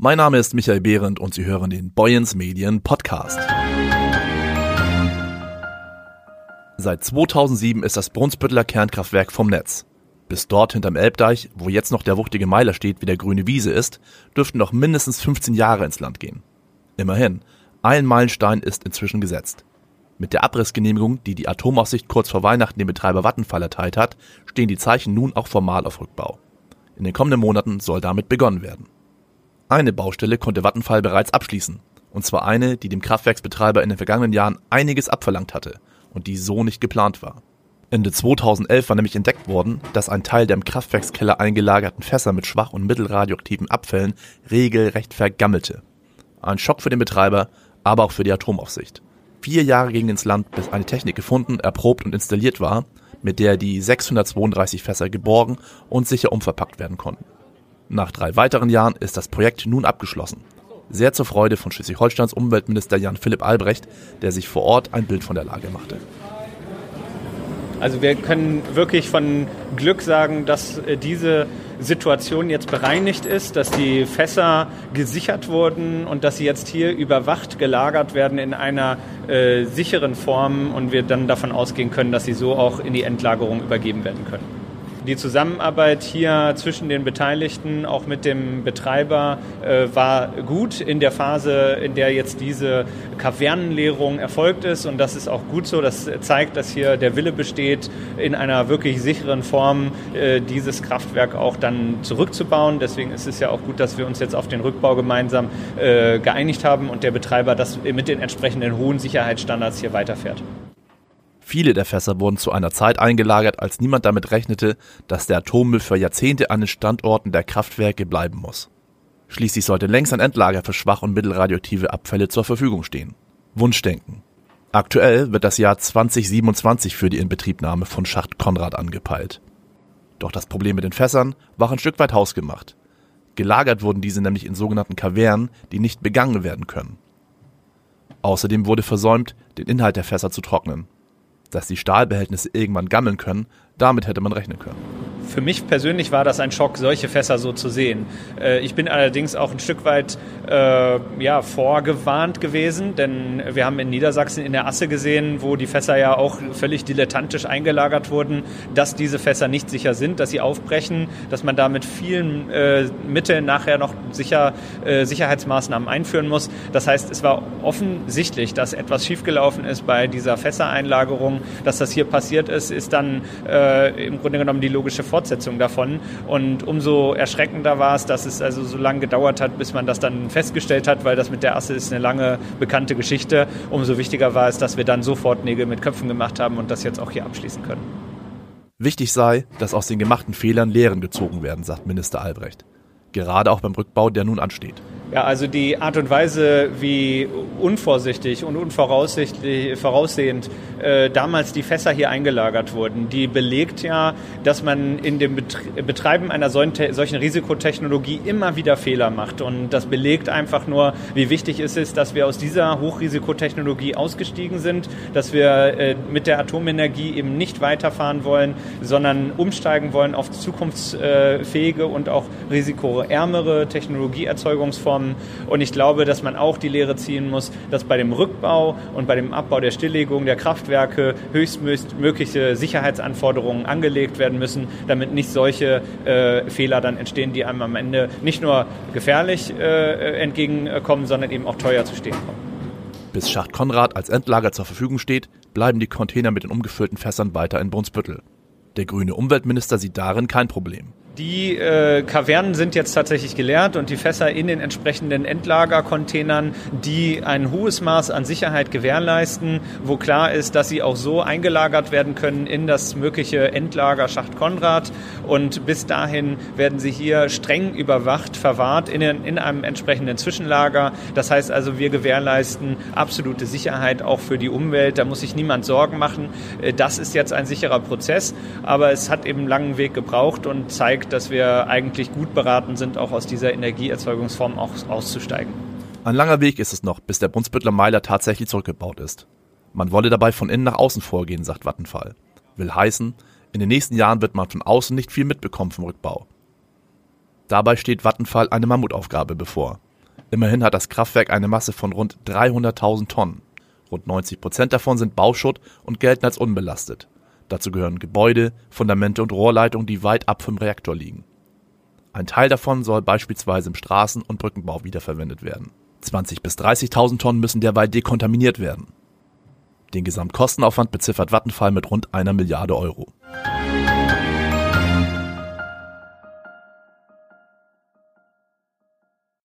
Mein Name ist Michael Behrendt und Sie hören den Boyens Medien Podcast. Seit 2007 ist das Brunsbütteler Kernkraftwerk vom Netz. Bis dort hinterm Elbdeich, wo jetzt noch der wuchtige Meiler steht, wie der grüne Wiese ist, dürften noch mindestens 15 Jahre ins Land gehen. Immerhin, ein Meilenstein ist inzwischen gesetzt. Mit der Abrissgenehmigung, die die Atomaufsicht kurz vor Weihnachten dem Betreiber Vattenfall erteilt hat, stehen die Zeichen nun auch formal auf Rückbau. In den kommenden Monaten soll damit begonnen werden. Eine Baustelle konnte Vattenfall bereits abschließen, und zwar eine, die dem Kraftwerksbetreiber in den vergangenen Jahren einiges abverlangt hatte und die so nicht geplant war. Ende 2011 war nämlich entdeckt worden, dass ein Teil der im Kraftwerkskeller eingelagerten Fässer mit schwach und mittelradioaktiven Abfällen regelrecht vergammelte. Ein Schock für den Betreiber, aber auch für die Atomaufsicht. Vier Jahre ging ins Land, bis eine Technik gefunden, erprobt und installiert war, mit der die 632 Fässer geborgen und sicher umverpackt werden konnten. Nach drei weiteren Jahren ist das Projekt nun abgeschlossen. Sehr zur Freude von Schleswig-Holsteins Umweltminister Jan Philipp Albrecht, der sich vor Ort ein Bild von der Lage machte. Also wir können wirklich von Glück sagen, dass äh, diese Situation jetzt bereinigt ist, dass die Fässer gesichert wurden und dass sie jetzt hier überwacht gelagert werden in einer äh, sicheren Form und wir dann davon ausgehen können, dass sie so auch in die Endlagerung übergeben werden können. Die Zusammenarbeit hier zwischen den Beteiligten, auch mit dem Betreiber, äh, war gut in der Phase, in der jetzt diese Kavernenleerung erfolgt ist. Und das ist auch gut so. Das zeigt, dass hier der Wille besteht, in einer wirklich sicheren Form äh, dieses Kraftwerk auch dann zurückzubauen. Deswegen ist es ja auch gut, dass wir uns jetzt auf den Rückbau gemeinsam äh, geeinigt haben und der Betreiber das mit den entsprechenden hohen Sicherheitsstandards hier weiterfährt. Viele der Fässer wurden zu einer Zeit eingelagert, als niemand damit rechnete, dass der Atommüll für Jahrzehnte an den Standorten der Kraftwerke bleiben muss. Schließlich sollte längst ein Endlager für schwach und mittelradioaktive Abfälle zur Verfügung stehen. Wunschdenken. Aktuell wird das Jahr 2027 für die Inbetriebnahme von Schacht Konrad angepeilt. Doch das Problem mit den Fässern war ein Stück weit hausgemacht. Gelagert wurden diese nämlich in sogenannten Kavernen, die nicht begangen werden können. Außerdem wurde versäumt, den Inhalt der Fässer zu trocknen dass die Stahlbehältnisse irgendwann gammeln können, damit hätte man rechnen können. Für mich persönlich war das ein Schock, solche Fässer so zu sehen. Äh, ich bin allerdings auch ein Stück weit äh, ja, vorgewarnt gewesen, denn wir haben in Niedersachsen in der Asse gesehen, wo die Fässer ja auch völlig dilettantisch eingelagert wurden, dass diese Fässer nicht sicher sind, dass sie aufbrechen, dass man da mit vielen äh, Mitteln nachher noch sicher, äh, Sicherheitsmaßnahmen einführen muss. Das heißt, es war offensichtlich, dass etwas schiefgelaufen ist bei dieser Fässereinlagerung. Dass das hier passiert ist, ist dann äh, im Grunde genommen die logische Folge Fortsetzung davon. Und umso erschreckender war es, dass es also so lange gedauert hat, bis man das dann festgestellt hat, weil das mit der Asse ist eine lange bekannte Geschichte. Umso wichtiger war es, dass wir dann sofort Nägel mit Köpfen gemacht haben und das jetzt auch hier abschließen können. Wichtig sei, dass aus den gemachten Fehlern Lehren gezogen werden, sagt Minister Albrecht. Gerade auch beim Rückbau, der nun ansteht. Ja, also die Art und Weise, wie unvorsichtig und unvoraussichtlich voraussehend äh, damals die Fässer hier eingelagert wurden, die belegt ja, dass man in dem Betreiben einer solchen, Risikotechnologie immer wieder Fehler macht. Und das belegt einfach nur, wie wichtig es ist, dass wir aus dieser Hochrisikotechnologie ausgestiegen sind, dass wir äh, mit der Atomenergie eben nicht weiterfahren wollen, sondern umsteigen wollen auf zukunftsfähige und auch risikoärmere Technologieerzeugungsformen kommen. Und ich glaube, dass man auch die Lehre ziehen muss, dass bei dem Rückbau und bei dem Abbau der Stilllegung der Kraftwerke höchstmögliche Sicherheitsanforderungen angelegt werden müssen, damit nicht solche äh, Fehler dann entstehen, die einem am Ende nicht nur gefährlich äh, entgegenkommen, sondern eben auch teuer zu stehen kommen. Bis Schacht Konrad als Endlager zur Verfügung steht, bleiben die Container mit den umgefüllten Fässern weiter in Brunsbüttel. Der grüne Umweltminister sieht darin kein Problem. Die äh, Kavernen sind jetzt tatsächlich geleert und die Fässer in den entsprechenden Endlagercontainern, die ein hohes Maß an Sicherheit gewährleisten, wo klar ist, dass sie auch so eingelagert werden können in das mögliche Endlager Schacht Konrad. Und bis dahin werden sie hier streng überwacht, verwahrt in, in einem entsprechenden Zwischenlager. Das heißt also, wir gewährleisten absolute Sicherheit auch für die Umwelt. Da muss sich niemand Sorgen machen. Äh, das ist jetzt ein sicherer Prozess, aber es hat eben einen langen Weg gebraucht und zeigt, dass wir eigentlich gut beraten sind, auch aus dieser Energieerzeugungsform auszusteigen. Ein langer Weg ist es noch, bis der Brunsbüttler Meiler tatsächlich zurückgebaut ist. Man wolle dabei von innen nach außen vorgehen, sagt Vattenfall. Will heißen, in den nächsten Jahren wird man von außen nicht viel mitbekommen vom Rückbau. Dabei steht Vattenfall eine Mammutaufgabe bevor. Immerhin hat das Kraftwerk eine Masse von rund 300.000 Tonnen. Rund 90 Prozent davon sind Bauschutt und gelten als unbelastet. Dazu gehören Gebäude, Fundamente und Rohrleitungen, die weit ab vom Reaktor liegen. Ein Teil davon soll beispielsweise im Straßen- und Brückenbau wiederverwendet werden. 20.000 bis 30.000 Tonnen müssen derweil dekontaminiert werden. Den Gesamtkostenaufwand beziffert Vattenfall mit rund einer Milliarde Euro.